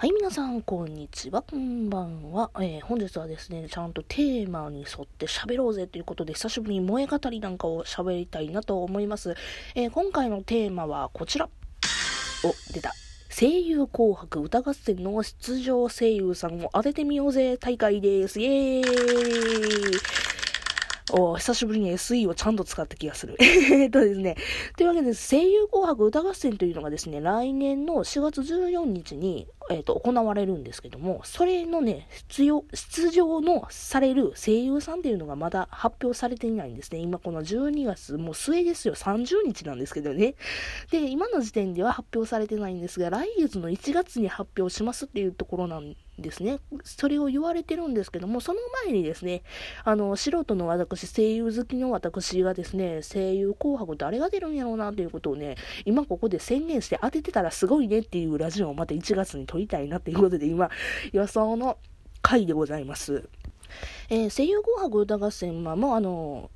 はい、皆さん、こんにちは、こんばんは。えー、本日はですね、ちゃんとテーマに沿って喋ろうぜということで、久しぶりに萌え語りなんかを喋りたいなと思います。えー、今回のテーマはこちら。お、出た。声優紅白歌合戦の出場声優さんを当ててみようぜ大会です。イェーイお久しぶりに SE をちゃんと使った気がする。え っとですね。というわけで、声優紅白歌合戦というのがですね、来年の4月14日に、えっ、ー、と、行われるんですけども、それのね、出場、出場のされる声優さんっていうのがまだ発表されていないんですね。今この12月、もう末ですよ。30日なんですけどね。で、今の時点では発表されてないんですが、来月の1月に発表しますっていうところなんですね。それを言われてるんですけども、その前にですね、あの、素人の私、声優好きの私がですね、声優紅白誰が出るんやろうなということをね、今ここで宣言して当ててたらすごいねっていうラジオをまた1月に撮りたいなっていうことで、今、予想の回でございます。えー、声優紅白歌合戦はもうあの、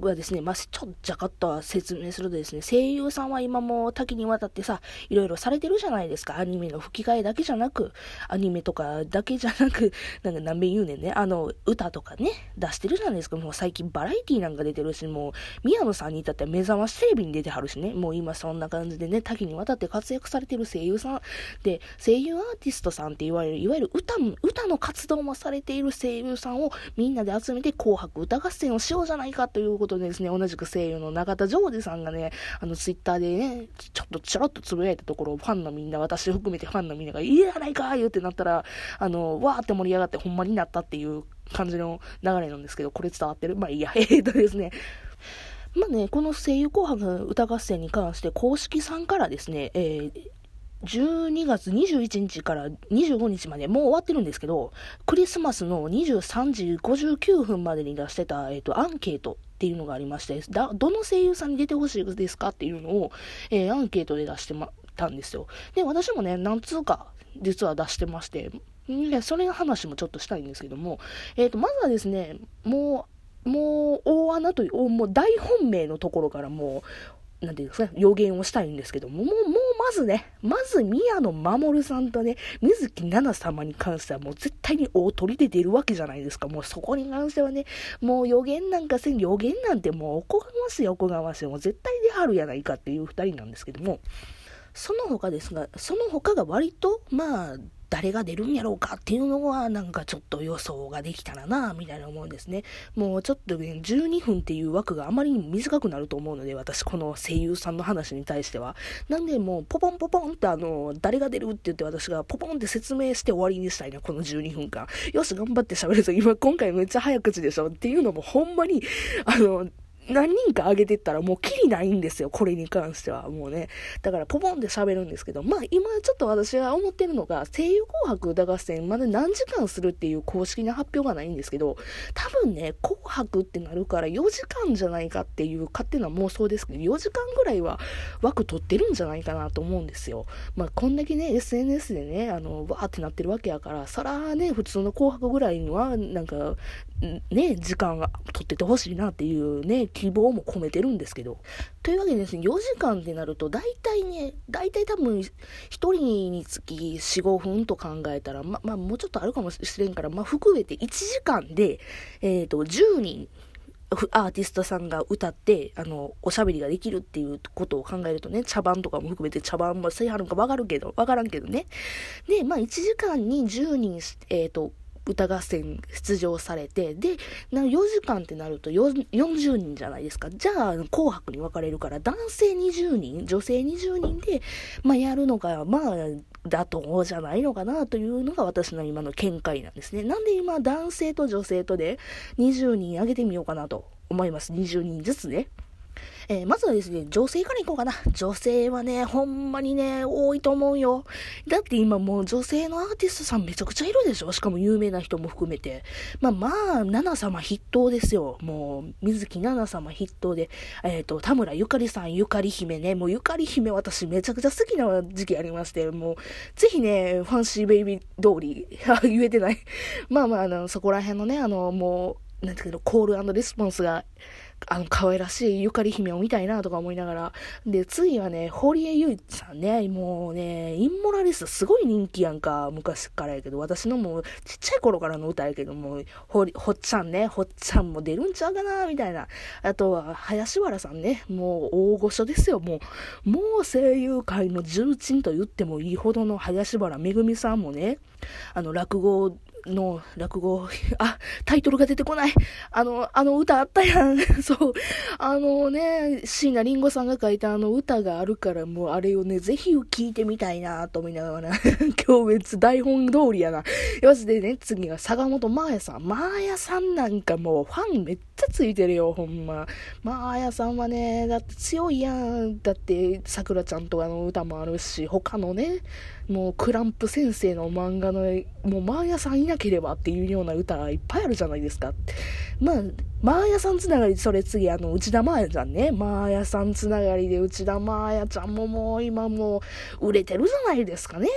はですね、まあ、ちょっとじゃかっと説明するとですね、声優さんは今も多岐にわたってさ、いろいろされてるじゃないですか。アニメの吹き替えだけじゃなく、アニメとかだけじゃなく、なんか何べん言うねんね、あの、歌とかね、出してるじゃないですか。もう最近バラエティーなんか出てるし、もう、宮野さんに至っては目覚ましテレビに出てはるしね、もう今そんな感じでね、多岐にわたって活躍されてる声優さん。で、声優アーティストさんって言われる、いわゆる歌、歌の活動もされている声優さんをみんなで集めて紅白歌合戦をしようじゃないかとということでですね、同じく声優の中田ジョージさんがね、あの、ツイッターでね、ちょっとちょろっとつぶやいたところ、ファンのみんな、私含めてファンのみんなが、いいやないか言うってなったら、あの、わーって盛り上がってほんまになったっていう感じの流れなんですけど、これ伝わってる？まあいいや、えーとですね。まあね、この声優紅白歌合戦に関して公式さんからですね、えー12月21日から25日までもう終わってるんですけど、クリスマスの23時59分までに出してた、えっ、ー、と、アンケートっていうのがありまして、だ、どの声優さんに出てほしいですかっていうのを、えー、アンケートで出してま、たんですよ。で、私もね、何通か実は出してまして、で、それの話もちょっとしたいんですけども、えっ、ー、と、まずはですね、もう、もう、大穴という、もう大本命のところからもう、なんていうんですか、予言をしたいんですけども、もう、もうまずね、まず宮野守さんとね、水木奈々様に関してはもう絶対に大鳥で出るわけじゃないですか。もうそこに関してはね、もう予言なんかせん、予言なんてもうおこがましいおこがましい、もう絶対出はるやないかっていう2人なんですけども、その他ですが、その他が割と、まあ、誰が出るんやろうかっていうのはなんかちょっと予想ができたらなみたいな思うんですね。もうちょっとね、12分っていう枠があまりに短くなると思うので、私この声優さんの話に対しては。なんでもうポポンポポンってあの、誰が出るって言って私がポポンって説明して終わりにしたいな、この12分間。よし、頑張って喋るぞ。今今回めっちゃ早口でしょっていうのもほんまに、あの、何人か上げてったらもうキリないんですよ、これに関しては。もうね。だからポポンって喋るんですけど、まあ今ちょっと私が思ってるのが、声優紅白歌合戦まで何時間するっていう公式な発表がないんですけど、多分ね、紅白ってなるから4時間じゃないかっていう勝手な妄想ですけど、4時間ぐらいは枠取ってるんじゃないかなと思うんですよ。まあこんだけね、SNS でね、あの、わーってなってるわけやから、そらね、普通の紅白ぐらいには、なんか、ね、時間が取っててほしいなっていうね、希望も込めてるんですけど。というわけでですね、4時間ってなると、大体ね、大体多分、1人につき4、5分と考えたら、ま、まあ、もうちょっとあるかもしれんから、まあ、含めて1時間で、えっ、ー、と、10人、アーティストさんが歌って、あの、おしゃべりができるっていうことを考えるとね、茶番とかも含めて茶番もせいはるんかわかるけど、わからんけどね。で、まあ、1時間に10人、えっ、ー、と、歌合戦出場されて、で、4時間ってなると40人じゃないですか。じゃあ、紅白に分かれるから、男性20人、女性20人で、まあ、やるのが、まあ、妥当じゃないのかなというのが私の今の見解なんですね。なんで今、男性と女性とで20人上げてみようかなと思います。20人ずつね。えー、まずはですね、女性からいこうかな。女性はね、ほんまにね、多いと思うよ。だって今もう女性のアーティストさんめちゃくちゃいるでしょしかも有名な人も含めて。まあまあ、奈々様筆頭ですよ。もう、水木奈々様筆頭で、えっ、ー、と、田村ゆかりさん、ゆかり姫ね、もうゆかり姫私めちゃくちゃ好きな時期ありまして、もう、ぜひね、ファンシーベイビー通り、言えてない。まあまあ、あの、そこら辺のね、あの、もう、なんていうの、コールレスポンスが、あの、可愛らしいゆかり姫を見たいなとか思いながら。で、次はね、堀江雄一さんね、もうね、インモラリストすごい人気やんか、昔からやけど、私のもうちっちゃい頃からの歌やけども、ほほっちゃんね、ほっちゃんも出るんちゃうかな、みたいな。あとは、林原さんね、もう大御所ですよ、もう。もう声優界の重鎮と言ってもいいほどの林原めぐみさんもね、あの、落語の落語、あ、タイトルが出てこない。あの、あの歌あったやん。そう。あのね、椎名林檎さんが書いたあの歌があるから、もうあれをね、ぜひ聞いてみたいなと思いながらな、今日別台本通りやな。よしでね、次が坂本真綾さん。真綾さんなんかもうファンめっちゃついてるよ、ほんま。真綾さんはね、だって強いやん。だって、桜ちゃんとかの歌もあるし、他のね、もうクランプ先生の漫画の、もうマーヤさんなければっていうような歌がいっぱいあるじゃないですか。まあ、マーヤさんつながり、それ次、あの、内田マーヤちゃんね。マーヤさんつながりで内田マーヤちゃんももう今もう売れてるじゃないですかね。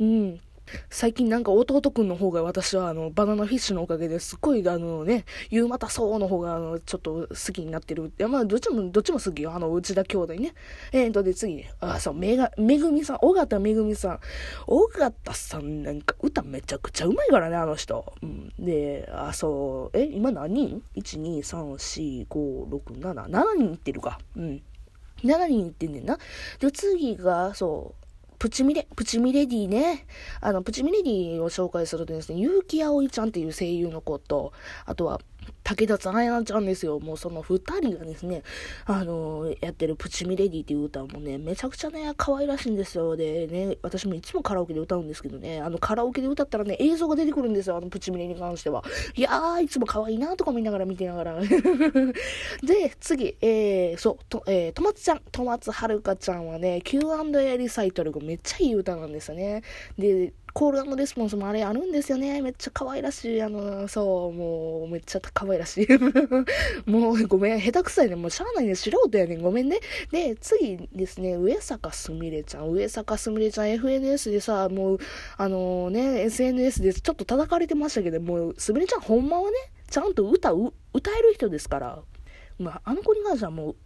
うん。最近なんか弟くんの方が私はあの、バナナフィッシュのおかげですっごいあのね、ゆうまたそうの方があの、ちょっと好きになってる。いやまあ、どっちも、どっちも好きよ。あの、内田兄弟ね。えーと、で次ね、あ、そう、めが、めぐみさん、尾形めぐみさん。尾形さんなんか歌めちゃくちゃうまいからね、あの人。うん。で、あ、そう、え、今何？人 ?1、2、3、4、5、6、7、7人いってるか。うん。7人いってんねんな。で、次が、そう、プチミレ、プチミレディね。あの、プチミレディを紹介するとですね、結城葵ちゃんっていう声優の子と、あとは、武田さやなちゃんですよ。もうその二人がですね、あのー、やってるプチミレディっていう歌もね、めちゃくちゃね、可愛らしいんですよ。でね、私もいつもカラオケで歌うんですけどね、あのカラオケで歌ったらね、映像が出てくるんですよ。あのプチミレに関しては。いやー、いつも可愛いなとか見ながら見てながら。で、次、えー、そう、と、えー、とまつちゃん、とまつはるかちゃんはね、Q&A リサイタルがめっちゃいい歌なんですよね。で、コールレスポンスもあれあるんですよね。めっちゃ可愛らしい。あの、そう、もう、めっちゃ可愛らしい。もう、ごめん、下手くさいね。もう、しゃあないね。素人やねん。ごめんね。で、次ですね、上坂すみれちゃん。上坂すみれちゃん、FNS でさ、もう、あのね、SNS でちょっと叩かれてましたけど、もう、すみれちゃん、ほんまはね、ちゃんと歌う、歌える人ですから。まあ、あの子に関してはもう、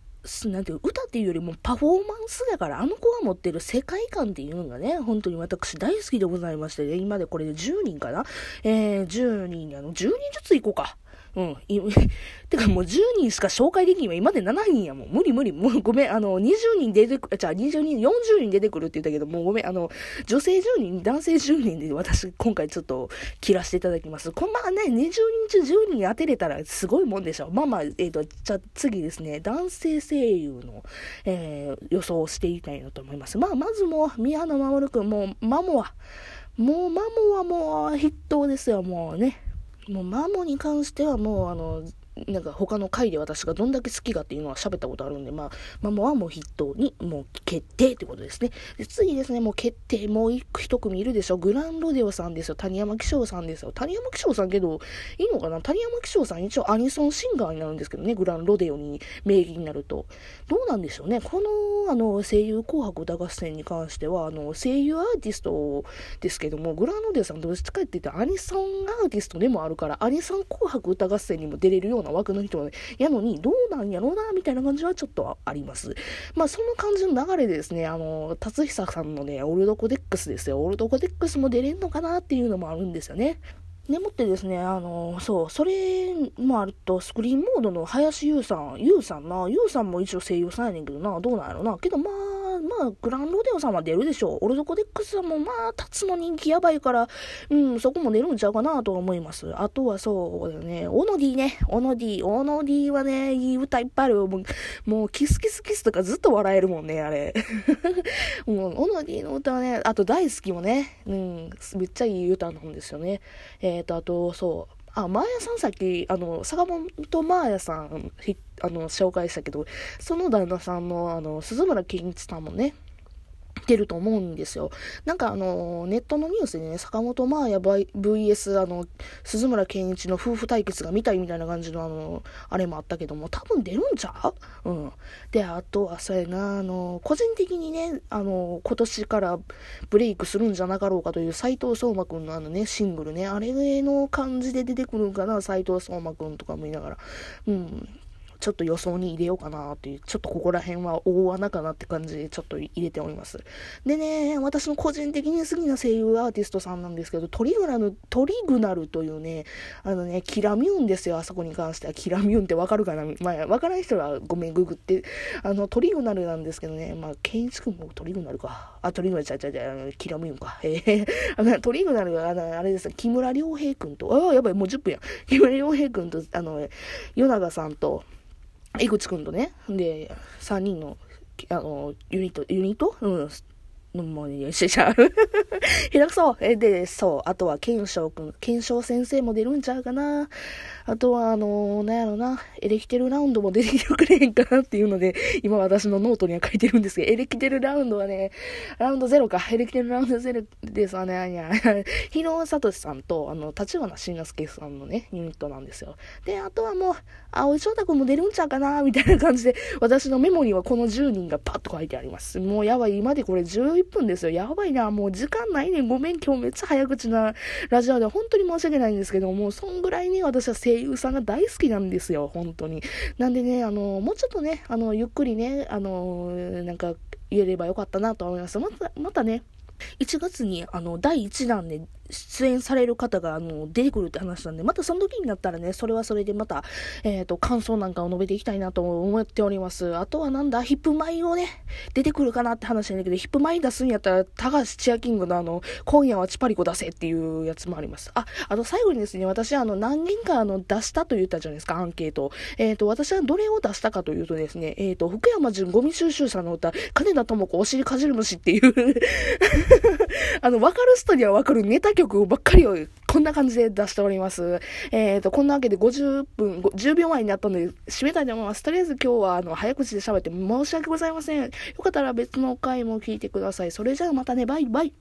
なんていう、歌っていうよりもパフォーマンスだから、あの子が持ってる世界観っていうのがね、本当に私大好きでございまして、ね、今でこれで10人かな？えー、10人、あの、10人ずつ行こうか。うん。てかもう10人しか紹介できんわ。今まで7人やもん。無理無理。もうごめん。あの、20人出てくる、じゃあ20人、40人出てくるって言ったけど、もうごめん。あの、女性10人、男性10人で私今回ちょっと切らせていただきます。こんまね、20人中10人当てれたらすごいもんでしょ。まあまあ、えっ、ー、と、じゃあ次ですね、男性声優の、えー、予想をしていきたいなと思います。まあ、まずもう、宮野守くん、もう、マモは、もうマモはもう筆頭ですよ、もうね。もうマモに関してはもうあのなんか他の回で私がどんだけ好きかっていうのは喋ったことあるんで、まあ、マモはもう筆頭に、もう決定ってことですね。で、次ですね、もう決定、もう一組いるでしょ。グランロデオさんですよ。谷山紀章さんですよ。谷山紀章さんけど、いいのかな？谷山紀章さん一応アニソンシンガーになるんですけどね、グランロデオに名義になると。どうなんでしょうね。この、あの、声優紅白歌合戦に関しては、あの、声優アーティストですけども、グランロデオさんどっちかって言ってアニソンアーティストでもあるから、アニソン紅白歌合戦にも出れるような枠の人やのに、どうなんやろうな、みたいな感じはちょっとあります。まあ、その感じの流れでですね、あの、達央さんのね、オルドコデックスですよ。オルドコデックスも出れんのかなっていうのもあるんですよね。でもってですね、あの、そう、それもあると、スクリーンモードの林勇さん、勇さんな、勇さんも一応声優さんやねんけどな、どうなんやろな。けどまあ、あ、グランロデオさんは出るでしょう。オルドコデックスさんもまあ、たつの人気やばいから、うん、そこも出るんちゃうかなと思います。あとはそうだね、オノディね、オノディ、オノディはね、いい歌いっぱいある。もう、もうキスキスキスとかずっと歌えるもんね、あれ。もう、オノディの歌はね、あと大好きもね、うん、めっちゃいい歌なんですよね。えっ、ー、と、あと、そう、あ、マーヤさんさっき、あの、坂本マーヤさん、あの、紹介したけど、その旦那さんの、あの、鈴村健一さんもね、てると思うんですよ。なんかあの、ネットのニュースでね、坂本真綾 VS あの、鈴村健一の夫婦対決が見たいみたいな感じのあの、あれもあったけども、多分出るんちゃう？うん。で、あとはそうやな、あの、個人的にね、あの、今年からブレイクするんじゃなかろうかという斎藤聡馬くんのあのね、シングルね、あれの感じで出てくるんかな、斎藤聡馬くんとかもいながら。うん。ちょっと予想に入れようかなっていう、ちょっとここら辺は大穴かなって感じでちょっと入れております。でね、私の個人的に好きな声優アーティストさんなんですけど、トリグナル、トリグナルというね、あのね、キラミューンですよ、あそこに関しては。キラミューンってわかるかな？まあ、わからない人はごめん、ググって。あの、トリグナルなんですけどね、まあ、ケンイチ君もトリグナルか。あ、トリグナルちゃうちゃうちゃう、キラミューンか。えー、あの、トリグナルが、あ、れです、木村良平君と、ああ、やばい、もう10分や。木村良平君と、あの、与永さんと、井口くんとね、で、3人の、あの、ユニット、ユニット？うん、もう、よしよしゃ。ひらくそう。え、で、そう。あとは、賢章くん。賢章先生も出るんちゃうかな。あとは、あのー、なんやろな。エレキテルラウンドも出てきてくれへんかなっていうので、今私のノートには書いてるんですけど、エレキテルラウンドはね、ラウンドゼロか。エレキテルラウンドゼロですわね。あにゃ。日野聡さんと、あの、立花慎之介さんのね、ユニットなんですよ。で、あとはもう、蒼井翔太くんも出るんちゃうかなみたいな感じで、私のメモにはこの10人がパッと書いてあります。もうやばい。今でこれ11分ですよ。やばいな。もう時間ないねん。ごめん。今日めっちゃ早口なラジオで本当に申し訳ないんですけどもう、そんぐらいね、私は声優さんが大好きなんですよ。本当に。なんでね、あの、もうちょっとね、あの、ゆっくりね、あの、なんか言えればよかったなと思います。また、またね、1月にあの第1弾で出演される方があの出てくるって話なんで、またその時になったらね、それはそれでまた、えっ、ー、と、感想なんかを述べていきたいなと思っております。あとはなんだ、ヒップマイをね、出てくるかなって話なんだけど、ヒップマイ出すんやったら、高橋チアキングのあの、今夜はチパリコ出せっていうやつもあります。あ、あと最後にですね、私はあの、何件かあの、出したと言ったじゃないですか、アンケート。えっ、ー、と、私はどれを出したかというとですね、えっ、ー、と、福山潤ゴミ収集さんの歌、金田智子お尻かじる虫っていう あの、わかる人にはわかるネタ曲ばっかりをこんな感じで出しております。えっ、ー、と、こんなわけで50分、10秒前になったので、締めたいと思います。とりあえず今日は、あの、早口で喋って申し訳ございません。よかったら別の回も聞いてください。それじゃあまたね、バイバイ。